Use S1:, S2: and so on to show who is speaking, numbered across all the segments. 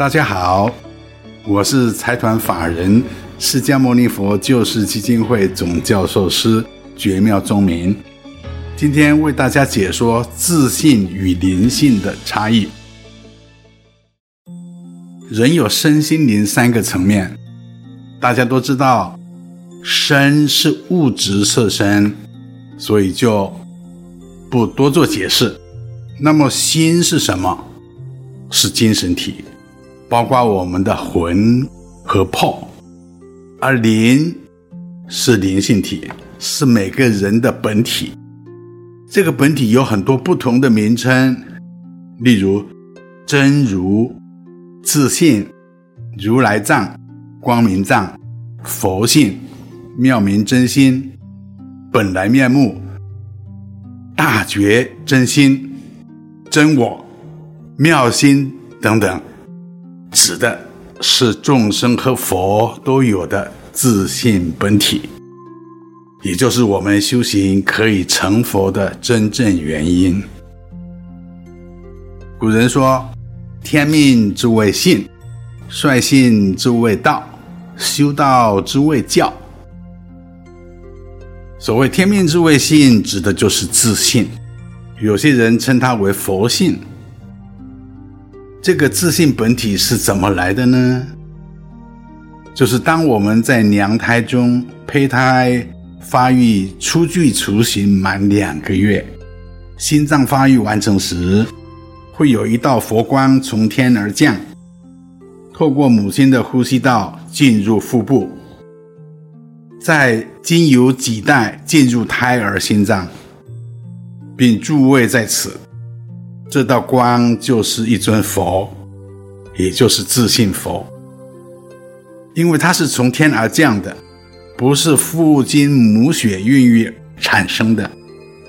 S1: 大家好，我是财团法人释迦牟尼佛救世基金会总教授师觉妙宗明，今天为大家解说自信与灵性的差异。人有身心灵三个层面，大家都知道，身是物质色身，所以就不多做解释。那么心是什么？是精神体。包括我们的魂和魄，而灵是灵性体，是每个人的本体。这个本体有很多不同的名称，例如真如、自信、如来藏、光明藏、佛性、妙明真心、本来面目、大觉真心、真我、妙心等等。指的是众生和佛都有的自信本体，也就是我们修行可以成佛的真正原因。古人说：“天命之谓性，率性之谓道，修道之谓教。”所谓“天命之谓性”，指的就是自信，有些人称它为佛性。这个自信本体是怎么来的呢？就是当我们在娘胎中胚胎发育、初具雏形满两个月，心脏发育完成时，会有一道佛光从天而降，透过母亲的呼吸道进入腹部，再经由脐带进入胎儿心脏，并驻位在此。这道光就是一尊佛，也就是自信佛，因为它是从天而降的，不是父精母血孕育产生的，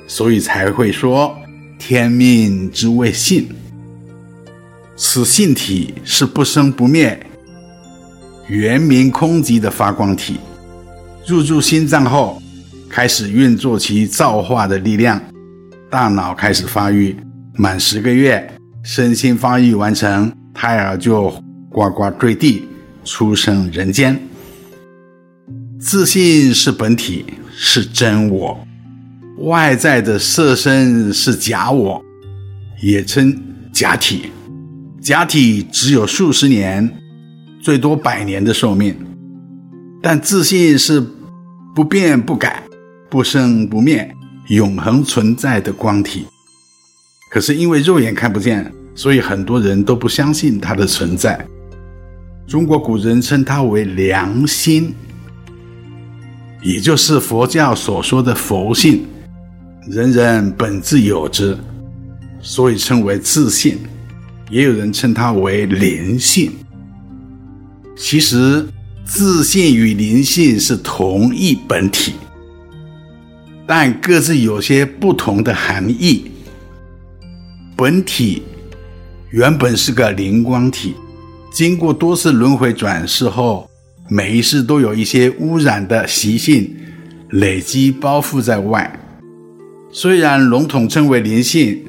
S1: 所以才会说天命之谓性。此性体是不生不灭、原明空寂的发光体，入住心脏后，开始运作其造化的力量，大脑开始发育。满十个月，身心发育完成，胎儿就呱呱坠地，出生人间。自信是本体，是真我；外在的色身是假我，也称假体。假体只有数十年，最多百年的寿命，但自信是不变不改、不生不灭、永恒存在的光体。可是因为肉眼看不见，所以很多人都不相信它的存在。中国古人称它为良心，也就是佛教所说的佛性，人人本自有之，所以称为自性。也有人称它为灵性。其实，自性与灵性是同一本体，但各自有些不同的含义。本体原本是个灵光体，经过多次轮回转世后，每一世都有一些污染的习性累积包覆在外。虽然笼统称为灵性，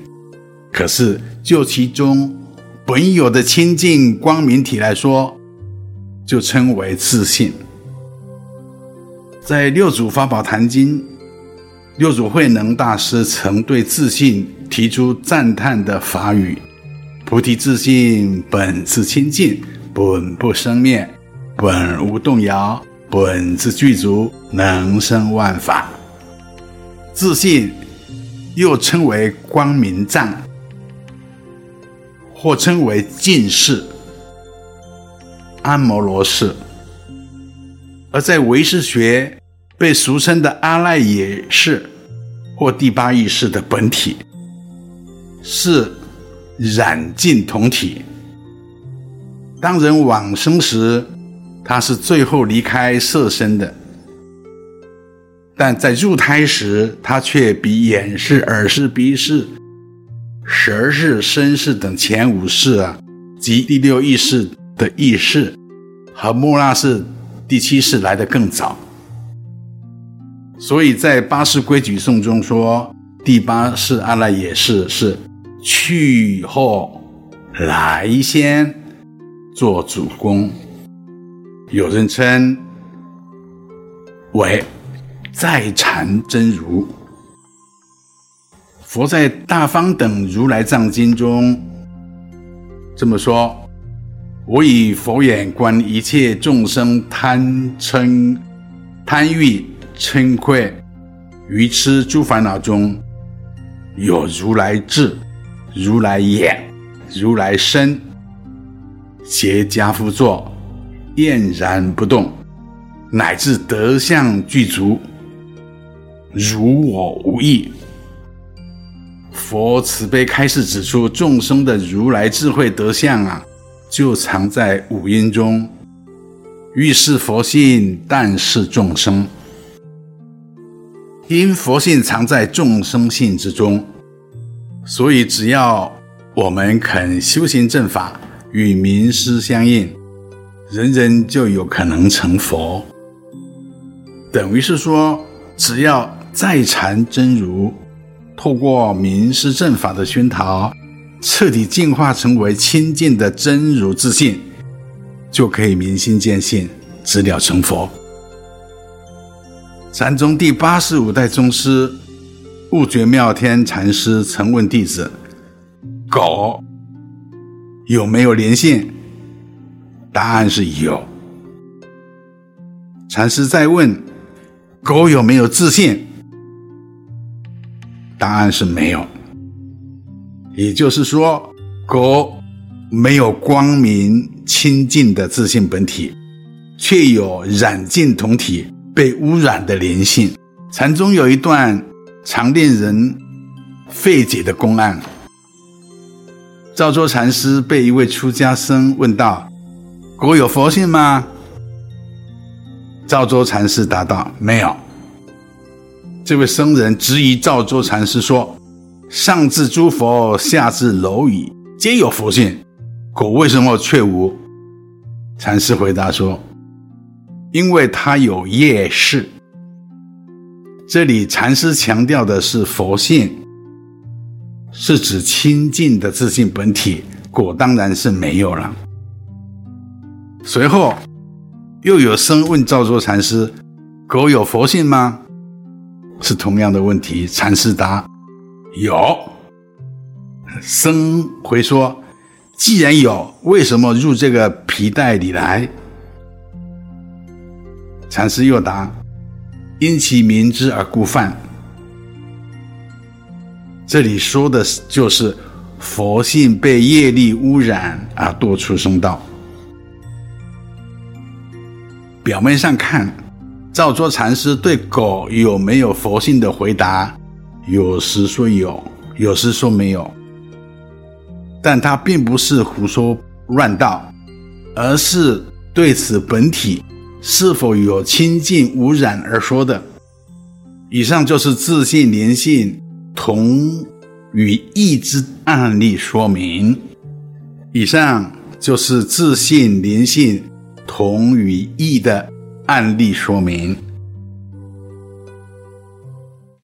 S1: 可是就其中本有的清净光明体来说，就称为自信。在《六祖法宝坛经》，六祖慧能大师曾对自信提出赞叹的法语：“菩提自信，本自清净，本不生灭，本无动摇，本自具足，能生万法。”自信又称为光明藏，或称为净室、阿摩罗室，而在唯识学被俗称的阿赖耶识或第八意识的本体。是染净同体。当人往生时，他是最后离开色身的；但在入胎时，他却比眼视、耳视、鼻视、舌视、身视等前五视啊，及第六意识的意识和末那识第七识来得更早。所以在八识规矩颂中说，第八世阿赖耶识是。去后来先，做主公，有人称为在禅真如。佛在《大方等如来藏经》中这么说：“我以佛眼观一切众生贪嗔、贪欲、嗔恚、愚痴诸烦恼中，有如来智、如来眼、如来身，结跏趺坐，俨然不动，乃至德相具足，如我无异。”佛慈悲开示指出，众生的如来智慧德相啊，就藏在五阴中。欲是佛性，但是众生。因佛性藏在众生性之中，所以只要我们肯修行正法，与名师相应，人人就有可能成佛。等于是说，只要在禅真如。透过名师正法的熏陶，彻底净化成为清净的真如自信，就可以明心见性，直了成佛。禅宗第八十五代宗师悟觉妙天禅师曾问弟子：“狗有没有灵性？”答案是有。禅师再问：“狗有没有自信？”答案是没有，也就是说，狗没有光明清净的自信本体，却有染净同体被污染的灵性。禅宗有一段常令人费解的公案：赵州禅师被一位出家僧问道：“狗有佛性吗？”赵州禅师答道：“没有。”这位僧人质疑赵州禅师说：“上至诸佛，下至蝼蚁，皆有佛性，狗为什么却无？”禅师回答说：“因为它有业识。”这里禅师强调的是佛性，是指清净的自性本体，果当然是没有了。随后又有僧问照桌禅师：“狗有佛性吗？”是同样的问题，禅师答：“有。”僧回说：“既然有，为什么入这个皮袋里来？”禅师又答：“因其明知而故犯。”这里说的就是佛性被业力污染而堕出生道。表面上看。照桌禅师对狗有没有佛性的回答，有时说有，有时说没有。但他并不是胡说乱道，而是对此本体是否有清净无染而说的。以上就是自信灵性同与异之案例说明。以上就是自信灵性同与异的案例说明。